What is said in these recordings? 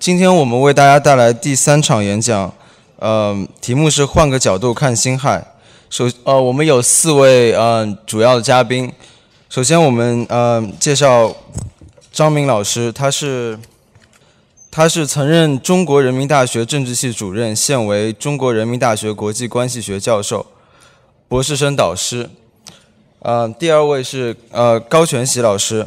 今天我们为大家带来第三场演讲，呃，题目是换个角度看辛亥。首呃，我们有四位呃主要的嘉宾。首先，我们呃介绍张明老师，他是他是曾任中国人民大学政治系主任，现为中国人民大学国际关系学教授、博士生导师。呃，第二位是呃高全喜老师。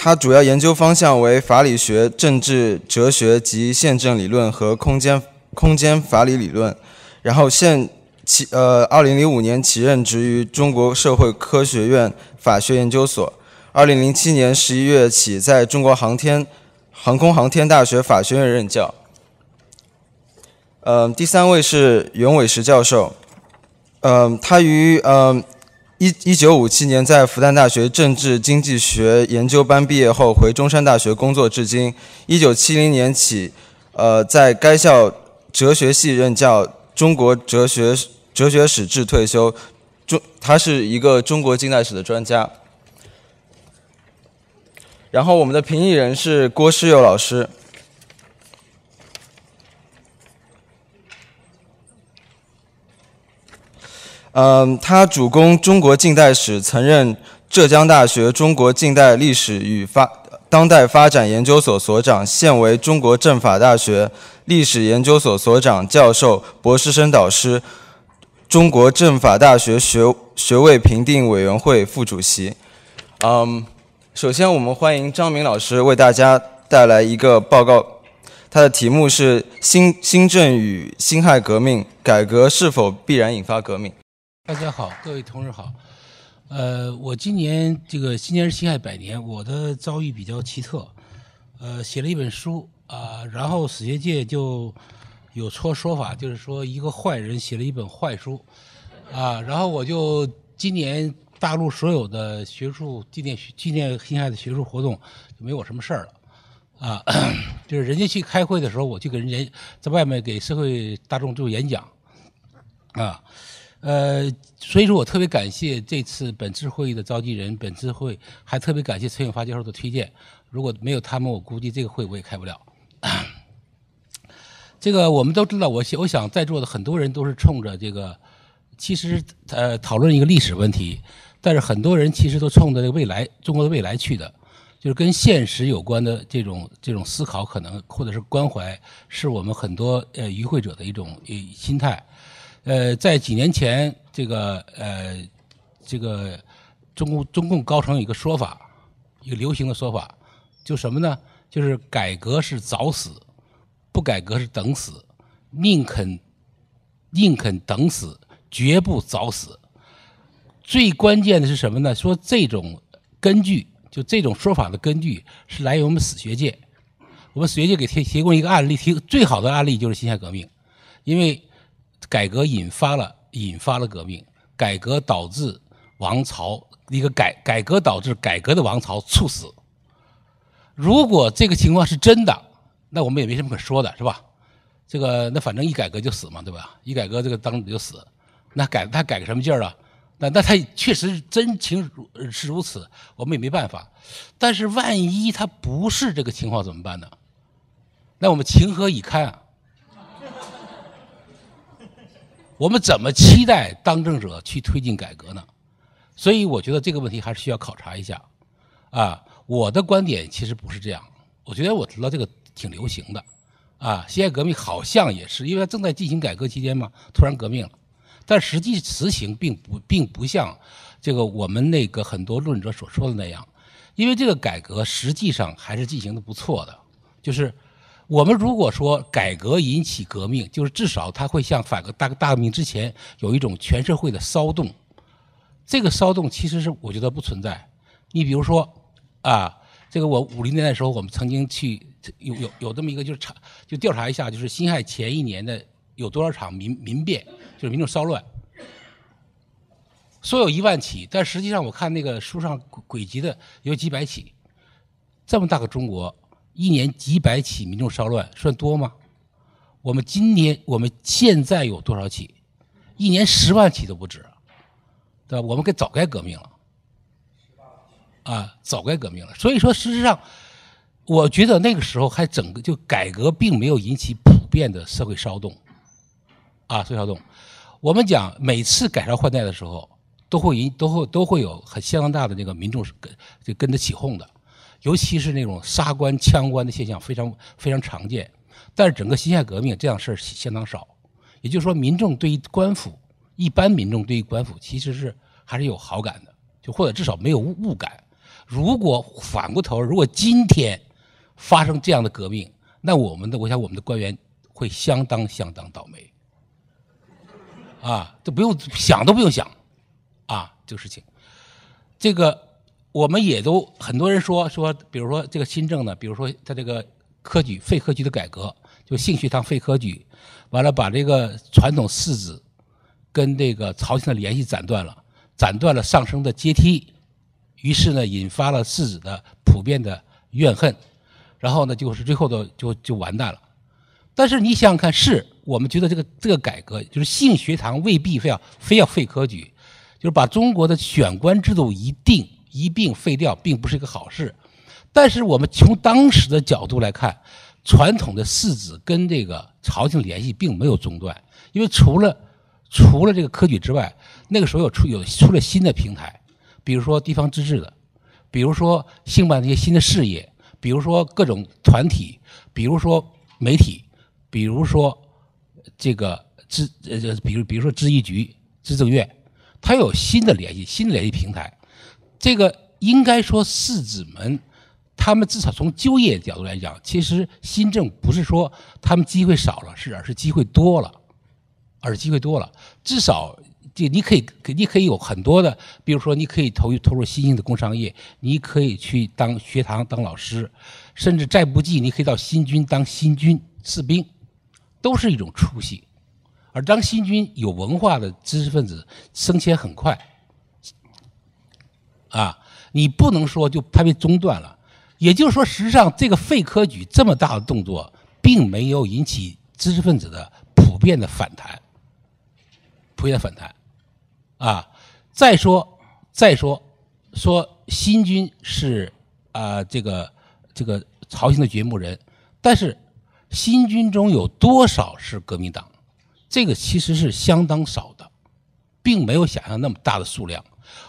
他主要研究方向为法理学、政治哲学及宪政理论和空间空间法理理论。然后现起呃，二零零五年起任职于中国社会科学院法学研究所。二零零七年十一月起，在中国航天航空航天大学法学院任教。嗯，第三位是袁伟石教授。嗯，他于嗯。一一九五七年在复旦大学政治经济学研究班毕业后，回中山大学工作至今。一九七零年起，呃，在该校哲学系任教，中国哲学哲学史至退休。中，他是一个中国近代史的专家。然后，我们的评议人是郭世佑老师。嗯，他主攻中国近代史，曾任浙江大学中国近代历史与发当代发展研究所所长，现为中国政法大学历史研究所所长、教授、博士生导师，中国政法大学学学位评定委员会副主席。嗯，首先我们欢迎张明老师为大家带来一个报告，他的题目是“新新政与辛亥革命改革是否必然引发革命”。大家好，各位同志好。呃，我今年这个今年是辛亥百年，我的遭遇比较奇特。呃，写了一本书啊，然后史学界就有说说法，就是说一个坏人写了一本坏书啊，然后我就今年大陆所有的学术纪念纪念辛亥的学术活动就没我什么事儿了啊，就是人家去开会的时候，我就给人家在外面给社会大众做演讲啊。呃，所以说我特别感谢这次本次会议的召集人，本次会还特别感谢陈永发教授的推荐。如果没有他们，我估计这个会我也开不了。这个我们都知道，我我想在座的很多人都是冲着这个，其实呃讨论一个历史问题，但是很多人其实都冲着这个未来中国的未来去的，就是跟现实有关的这种这种思考，可能或者是关怀，是我们很多呃与会者的一种心态。呃，在几年前，这个呃，这个中共中共高层有一个说法，一个流行的说法，就什么呢？就是改革是早死，不改革是等死，宁肯宁肯等死，绝不早死。最关键的是什么呢？说这种根据，就这种说法的根据是来源于我们史学界。我们史学界给提提供一个案例，提最好的案例就是辛亥革命，因为。改革引发了引发了革命，改革导致王朝一个改改革导致改革的王朝猝死。如果这个情况是真的，那我们也没什么可说的，是吧？这个那反正一改革就死嘛，对吧？一改革这个当就死，那改他改个什么劲儿啊？那那他确实真情是如此，我们也没办法。但是万一他不是这个情况怎么办呢？那我们情何以堪啊？我们怎么期待当政者去推进改革呢？所以我觉得这个问题还是需要考察一下。啊，我的观点其实不是这样。我觉得我知道这个挺流行的。啊，辛亥革命好像也是，因为它正在进行改革期间嘛，突然革命了。但实际实行并不并不像这个我们那个很多论者所说的那样，因为这个改革实际上还是进行的不错的，就是。我们如果说改革引起革命，就是至少它会像反革大大革命之前有一种全社会的骚动，这个骚动其实是我觉得不存在。你比如说啊，这个我五零年代的时候，我们曾经去有有有这么一个就是查就调查一下，就是辛亥前一年的有多少场民民变，就是民众骚乱，说有一万起，但实际上我看那个书上轨迹的有几百起，这么大个中国。一年几百起民众骚乱算多吗？我们今年我们现在有多少起？一年十万起都不止，对吧？我们该早该革命了，啊，早该革命了。所以说，事实上，我觉得那个时候还整个就改革并没有引起普遍的社会骚动，啊，社会骚动。我们讲每次改朝换代的时候，都会引都会都会有很相当大的那个民众是跟就跟着起哄的，尤其是那种杀官枪官的现象非常非常常见。但是整个辛亥革命这样事儿相当少，也就是说，民众对于官府，一般民众对于官府其实是还是有好感的，就或者至少没有误误感。如果反过头，如果今天发生这样的革命，那我们的我想我们的官员会相当相当倒霉。啊，都不用想都不用想，啊，这个事情，这个我们也都很多人说说，比如说这个新政呢，比如说他这个科举废科举的改革，就性学堂废科举，完了把这个传统士子跟这个朝廷的联系斩断了，斩断了上升的阶梯，于是呢，引发了士子的普遍的怨恨，然后呢，就是最后的就就完蛋了。但是你想想看，是我们觉得这个这个改革，就是性学堂未必非要非要废科举，就是把中国的选官制度一定一并废掉，并不是一个好事。但是我们从当时的角度来看，传统的士子跟这个朝廷联系并没有中断，因为除了除了这个科举之外，那个时候有出有出了新的平台，比如说地方自治的，比如说兴办那些新的事业，比如说各种团体，比如说媒体。比如说，这个知呃，比如比如说知议局、知政院，它有新的联系、新的联系平台。这个应该说，士子们他们至少从就业角度来讲，其实新政不是说他们机会少了，是而是机会多了，而是机会多了。至少，这你可以你可以有很多的，比如说你可以投投入新兴的工商业，你可以去当学堂当老师，甚至再不济，你可以到新军当新军士兵。都是一种出息，而当新军有文化的知识分子升迁很快，啊，你不能说就它被中断了。也就是说，实际上这个废科举这么大的动作，并没有引起知识分子的普遍的反弹，普遍反弹，啊，再说再说说新军是啊这个这个朝廷的掘墓人，但是。新军中有多少是革命党？这个其实是相当少的，并没有想象那么大的数量。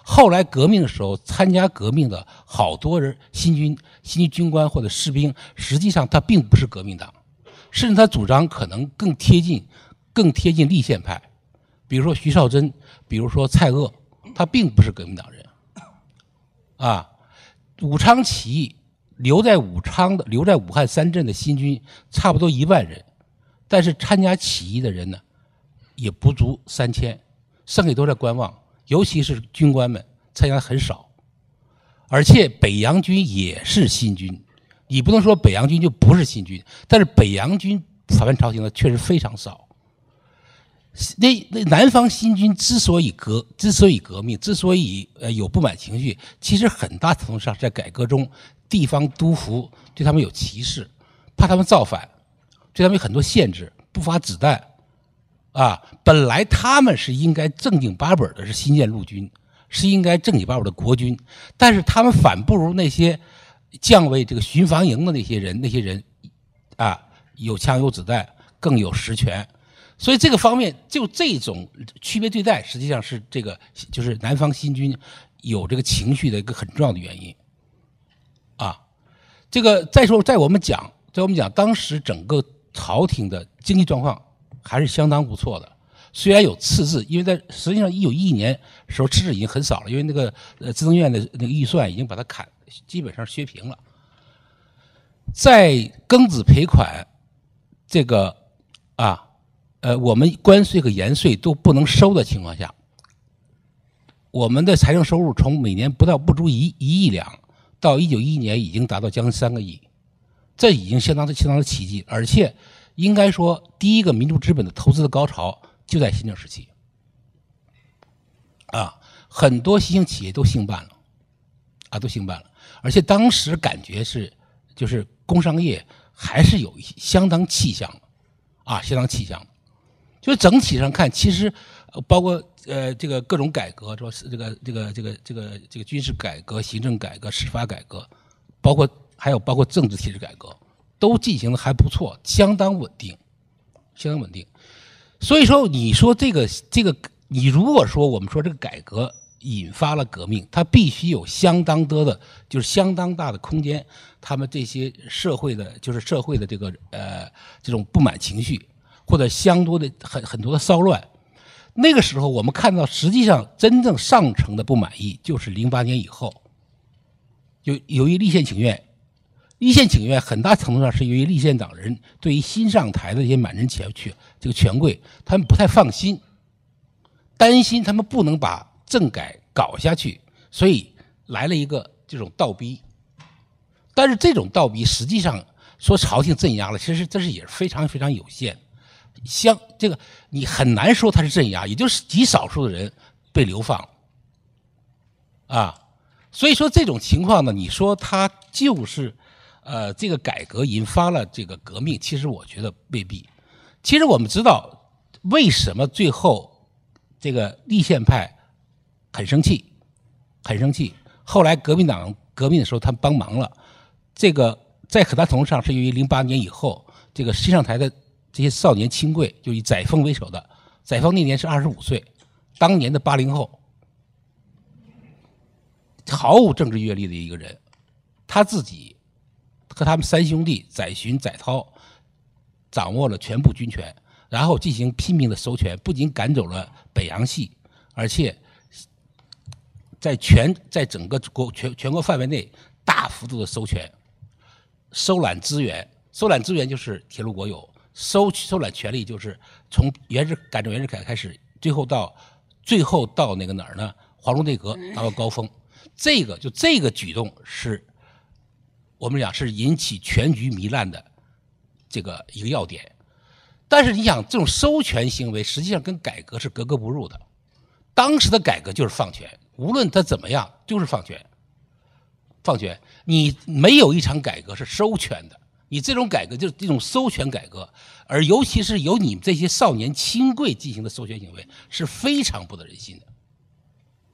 后来革命的时候，参加革命的好多人，新军新军官或者士兵，实际上他并不是革命党，甚至他主张可能更贴近、更贴近立宪派。比如说徐绍贞，比如说蔡锷，他并不是革命党人。啊，武昌起义。留在武昌的、留在武汉三镇的新军差不多一万人，但是参加起义的人呢，也不足三千，剩下都在观望。尤其是军官们参加的很少，而且北洋军也是新军，你不能说北洋军就不是新军，但是北洋军反叛朝廷的确实非常少。那那南方新军之所以革，之所以革命，之所以呃有不满情绪，其实很大程度上在改革中。地方督抚对他们有歧视，怕他们造反，对他们有很多限制，不发子弹，啊，本来他们是应该正经八本的，是新建陆军，是应该正经八本的国军，但是他们反不如那些降为这个巡防营的那些人，那些人，啊，有枪有子弹，更有实权，所以这个方面就这种区别对待，实际上是这个就是南方新军有这个情绪的一个很重要的原因。啊，这个再说，在我们讲，在我们讲，当时整个朝廷的经济状况还是相当不错的。虽然有赤字，因为在实际上一九一一年时候赤字已经很少了，因为那个呃资政院的那个预算已经把它砍，基本上削平了。在庚子赔款这个啊，呃，我们关税和盐税都不能收的情况下，我们的财政收入从每年不到不足一一亿两。到一九一一年已经达到将近三个亿，这已经相当的相当的奇迹，而且应该说第一个民族资本的投资的高潮就在新政时期，啊，很多新兴企业都兴办了，啊，都兴办了，而且当时感觉是就是工商业还是有一些相当气象的，啊，相当气象的，就整体上看，其实包括。呃，这个各种改革，说是这个这个这个这个这个军事改革、行政改革、司法改革，包括还有包括政治体制改革，都进行的还不错，相当稳定，相当稳定。所以说，你说这个这个，你如果说我们说这个改革引发了革命，它必须有相当多的，就是相当大的空间，他们这些社会的，就是社会的这个呃这种不满情绪，或者相多的很很多的骚乱。那个时候，我们看到实际上真正上层的不满意，就是零八年以后，由由于立宪请愿，立宪请愿很大程度上是由于立宪党人对于新上台的这些满人权权这个权贵，他们不太放心，担心他们不能把政改搞下去，所以来了一个这种倒逼。但是这种倒逼实际上说朝廷镇压了，其实这是也是非常非常有限。相这个你很难说他是镇压，也就是极少数的人被流放，啊，所以说这种情况呢，你说他就是呃这个改革引发了这个革命，其实我觉得未必。其实我们知道为什么最后这个立宪派很生气，很生气。后来革命党革命的时候，他们帮忙了。这个在很大程度上是由于零八年以后这个新上台的。这些少年亲贵，就以载沣为首的，载沣那年是二十五岁，当年的八零后，毫无政治阅历的一个人，他自己和他们三兄弟载洵、载涛掌握了全部军权，然后进行拼命的收权，不仅赶走了北洋系，而且在全在整个国全全国范围内大幅度的收权，收揽资源，收揽资源就是铁路国有。收收揽权力，就是从原始改正原始改开始，最后到最后到那个哪儿呢？黄龙内阁达到高峰，这个就这个举动是，我们讲是引起全局糜烂的这个一个要点。但是你想，这种收权行为实际上跟改革是格格不入的。当时的改革就是放权，无论他怎么样，就是放权。放权，你没有一场改革是收权的。你这种改革就是这种收权改革，而尤其是由你们这些少年亲贵进行的收权行为，是非常不得人心的。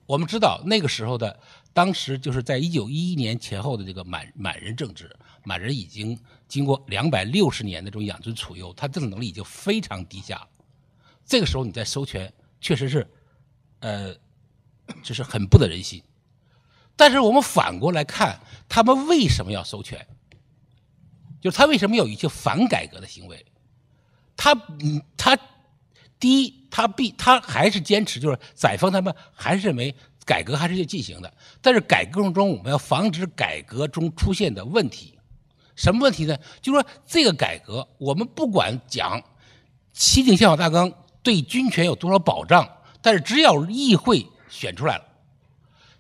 我们知道那个时候的，当时就是在一九一一年前后的这个满满人政治，满人已经经过两百六十年的这种养尊处优，他政治能力已经非常低下了。这个时候你再收权，确实是，呃，就是很不得人心。但是我们反过来看，他们为什么要收权？就是他为什么有一些反改革的行为？他，他第一，他必他还是坚持，就是载沣他们还是认为改革还是要进行的。但是改革中，我们要防止改革中出现的问题。什么问题呢？就说这个改革，我们不管讲七定宪法大纲对军权有多少保障，但是只要议会选出来了，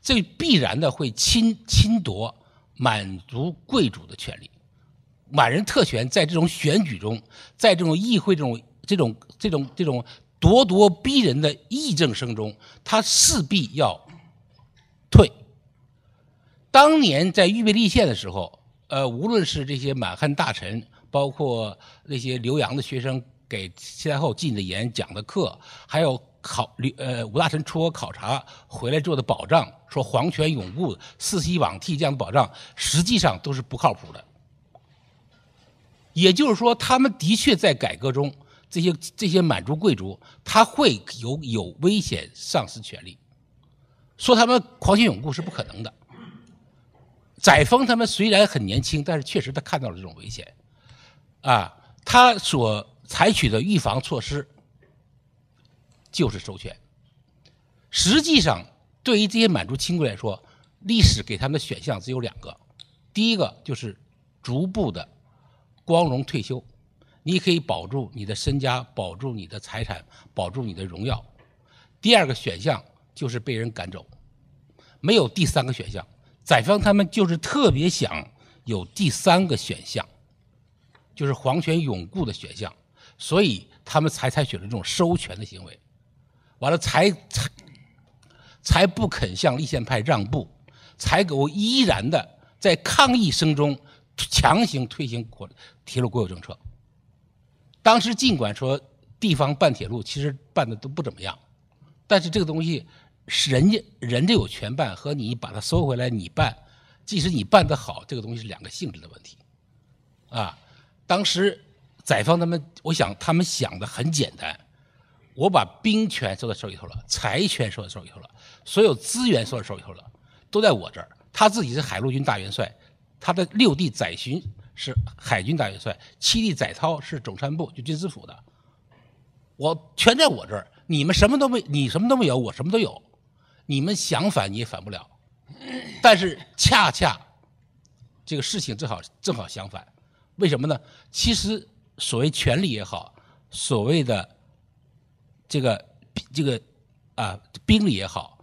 这必然的会侵侵夺满族贵族的权利。满人特权在这种选举中，在这种议会这种这种这种这种咄咄逼人的议政声中，他势必要退。当年在预备立宪的时候，呃，无论是这些满汉大臣，包括那些留洋的学生给西太后进的言、讲的课，还有考呃五大臣出国考察回来做的保障，说皇权永固、世袭罔替这样的保障，实际上都是不靠谱的。也就是说，他们的确在改革中，这些这些满族贵族，他会有有危险丧失权利。说他们狂权永固是不可能的。载沣他们虽然很年轻，但是确实他看到了这种危险，啊，他所采取的预防措施就是收权。实际上，对于这些满族亲贵来说，历史给他们的选项只有两个，第一个就是逐步的。光荣退休，你可以保住你的身家，保住你的财产，保住你的荣耀。第二个选项就是被人赶走，没有第三个选项。载沣他们就是特别想有第三个选项，就是皇权永固的选项，所以他们才采取了这种收权的行为。完了，才才才不肯向立宪派让步，才够依然的在抗议声中。强行推行国铁路国有政策。当时尽管说地方办铁路其实办的都不怎么样，但是这个东西是人家人家有权办和你把它收回来你办，即使你办得好，这个东西是两个性质的问题，啊，当时载方他们，我想他们想的很简单，我把兵权收在手里头了，财权收在手里头了，所有资源收在手里头了，都在我这儿。他自己是海陆军大元帅，他的六弟载洵是海军大元帅，七弟载涛是总参部，就军司府的，我全在我这儿。你们什么都没，你什么都没有，我什么都有。你们想反你也反不了，但是恰恰这个事情正好正好相反，为什么呢？其实所谓权力也好，所谓的这个这个啊兵力也好，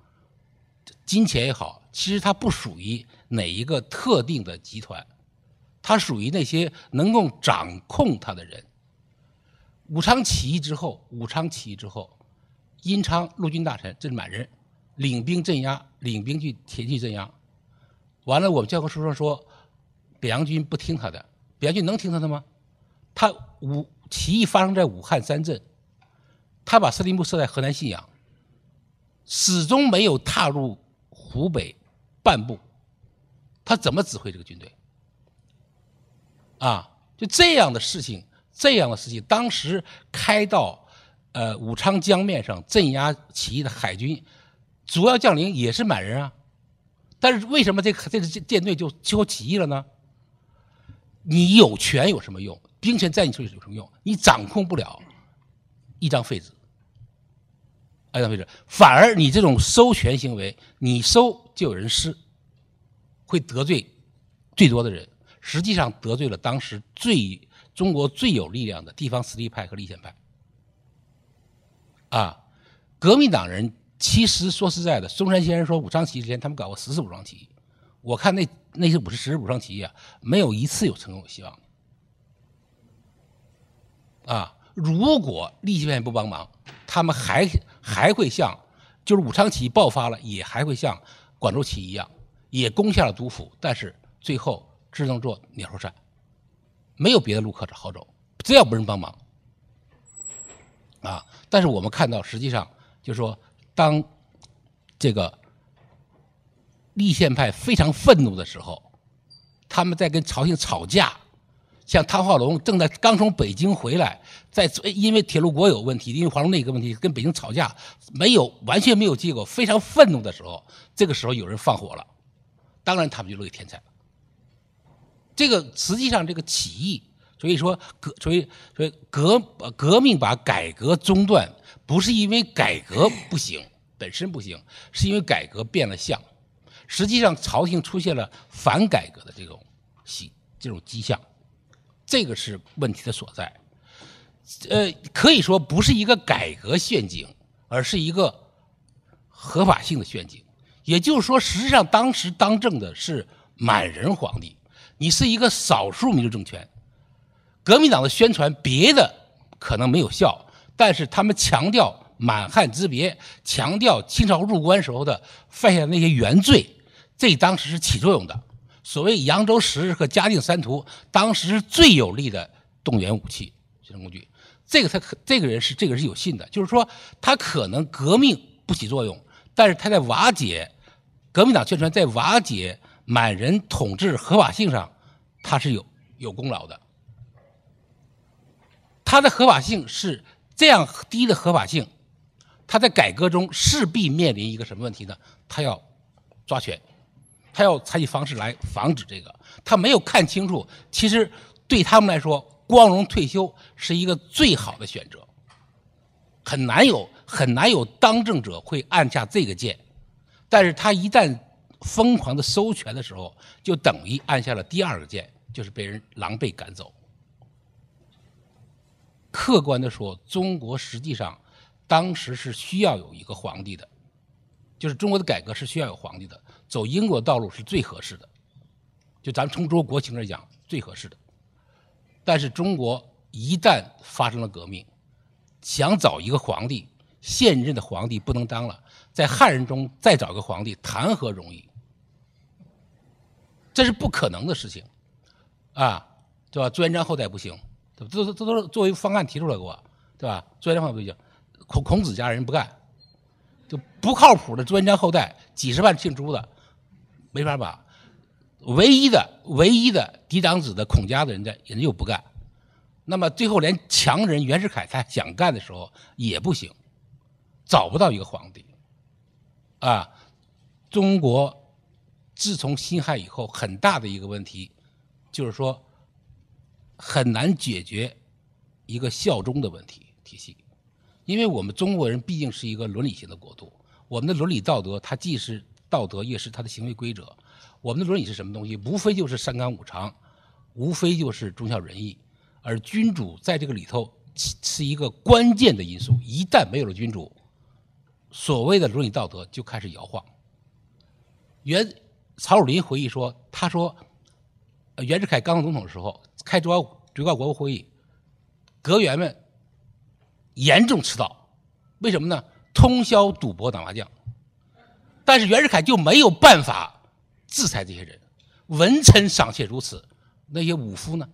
金钱也好，其实它不属于哪一个特定的集团，他属于那些能够掌控他的人。武昌起义之后，武昌起义之后，殷昌陆军大臣，这是满人。领兵镇压，领兵去前去镇压，完了，我们教科书上说，北洋军不听他的，北洋军能听他的吗？他武起义发生在武汉三镇，他把司令部设在河南信阳，始终没有踏入湖北半步，他怎么指挥这个军队？啊，就这样的事情，这样的事情，当时开到呃武昌江面上镇压起义的海军。主要将领也是满人啊，但是为什么这个这支舰队就最后起义了呢？你有权有什么用？兵权在你手里有什么用？你掌控不了一张废纸，一张废纸，反而你这种收权行为，你收就有人施，会得罪最多的人，实际上得罪了当时最中国最有力量的地方实力派和立宪派。啊，革命党人。其实说实在的，嵩山先生说武昌起义之前，他们搞过十次武装起义。我看那那些五十十武装起义啊，没有一次有成功有希望啊，如果立宪派不帮忙，他们还还会像就是武昌起义爆发了，也还会像广州起义一样，也攻下了督府，但是最后只能做鸟兽散，没有别的路可好走，只要没人帮忙啊。但是我们看到，实际上就是说。当这个立宪派非常愤怒的时候，他们在跟朝廷吵架，像汤化龙正在刚从北京回来，在因为铁路国有问题，因为华龙那个问题跟北京吵架，没有完全没有结果，非常愤怒的时候，这个时候有人放火了，当然他们就乐意天才了。这个实际上这个起义，所以说革，所以所以革革命把改革中断。不是因为改革不行，本身不行，是因为改革变了相。实际上，朝廷出现了反改革的这种迹这种迹象，这个是问题的所在。呃，可以说不是一个改革陷阱，而是一个合法性的陷阱。也就是说，实际上当时当政的是满人皇帝，你是一个少数民族政权。革命党的宣传别的可能没有效。但是他们强调满汉之别，强调清朝入关时候的犯下的那些原罪，这当时是起作用的。所谓扬州十日和嘉定三屠，当时是最有力的动员武器、宣传工具。这个他可，这个人是这个是有信的，就是说他可能革命不起作用，但是他在瓦解革命党宣传，在瓦解满人统治合法性上，他是有有功劳的。他的合法性是。这样低的合法性，他在改革中势必面临一个什么问题呢？他要抓权，他要采取方式来防止这个。他没有看清楚，其实对他们来说，光荣退休是一个最好的选择。很难有很难有当政者会按下这个键，但是他一旦疯狂的收权的时候，就等于按下了第二个键，就是被人狼狈赶走。客观的说，中国实际上当时是需要有一个皇帝的，就是中国的改革是需要有皇帝的。走英国道路是最合适的，就咱们从中国国情来讲最合适的。但是中国一旦发生了革命，想找一个皇帝，现任的皇帝不能当了，在汉人中再找个皇帝谈何容易？这是不可能的事情，啊，对吧？朱元璋后代不行。这这这都是作为方案提出来过，对吧？朱元璋不行，孔孔子家人不干，就不靠谱的朱元璋后代，几十万姓朱的，没法把。唯一的唯一的嫡长子的孔家的人家人家又不干，那么最后连强人袁世凯他想干的时候也不行，找不到一个皇帝。啊，中国自从辛亥以后，很大的一个问题就是说很难解决一个效忠的问题体系，因为我们中国人毕竟是一个伦理型的国度，我们的伦理道德它既是道德，也是它的行为规则。我们的伦理是什么东西？无非就是三纲五常，无非就是忠孝仁义，而君主在这个里头是一个关键的因素。一旦没有了君主，所谓的伦理道德就开始摇晃。原曹汝霖回忆说：“他说，袁世凯刚当总统的时候，开最高最高国务会议，阁员们严重迟到，为什么呢？通宵赌博打麻将。但是袁世凯就没有办法。”制裁这些人，文臣尚且如此，那些武夫呢？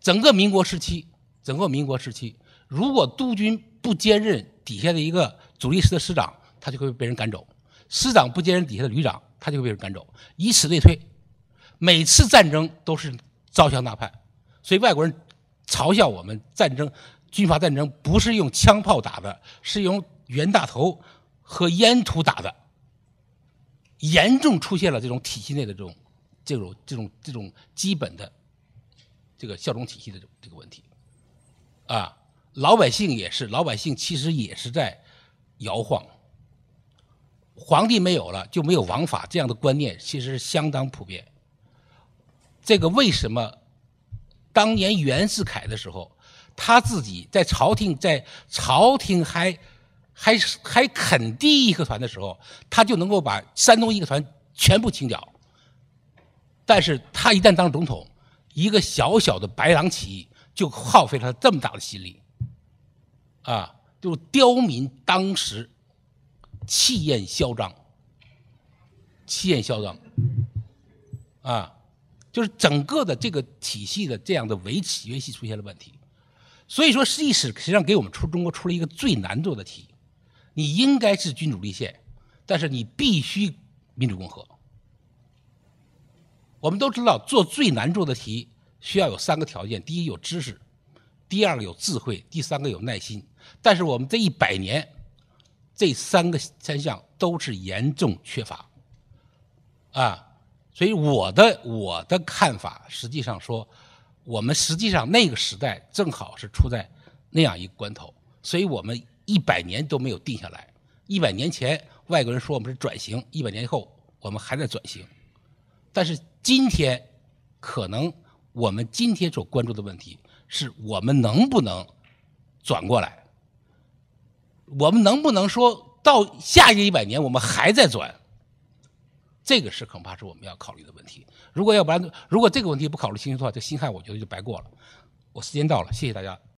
整个民国时期，整个民国时期，如果督军不兼任底下的一个主力师的师长，他就会被人赶走；师长不兼任底下的旅长，他就会被人赶走，以此类推。每次战争都是招降大叛，所以外国人嘲笑我们战争军阀战争不是用枪炮打的，是用袁大头和烟土打的。严重出现了这种体系内的这种、这种、这种、这种基本的这个效忠体系的这个问题，啊，老百姓也是，老百姓其实也是在摇晃。皇帝没有了就没有王法，这样的观念其实相当普遍。这个为什么当年袁世凯的时候，他自己在朝廷在朝廷还？还还肯第一个团的时候，他就能够把山东一个团全部清剿。但是他一旦当总统，一个小小的白狼起义就耗费了他这么大的心力，啊，就刁民当时气焰嚣张，气焰嚣张，啊，就是整个的这个体系的这样的维持维系出现了问题。所以说，历史实际上给我们出中国出了一个最难做的题。你应该是君主立宪，但是你必须民主共和。我们都知道，做最难做的题需要有三个条件：第一，有知识；第二个有智慧；第三个有耐心。但是我们这一百年，这三个三项都是严重缺乏。啊，所以我的我的看法，实际上说，我们实际上那个时代正好是处在那样一个关头，所以我们。一百年都没有定下来。一百年前外国人说我们是转型，一百年后我们还在转型。但是今天，可能我们今天所关注的问题是我们能不能转过来？我们能不能说到下一个一百年我们还在转？这个是恐怕是我们要考虑的问题。如果要不然，如果这个问题不考虑清楚的话，这辛亥我觉得就白过了。我时间到了，谢谢大家。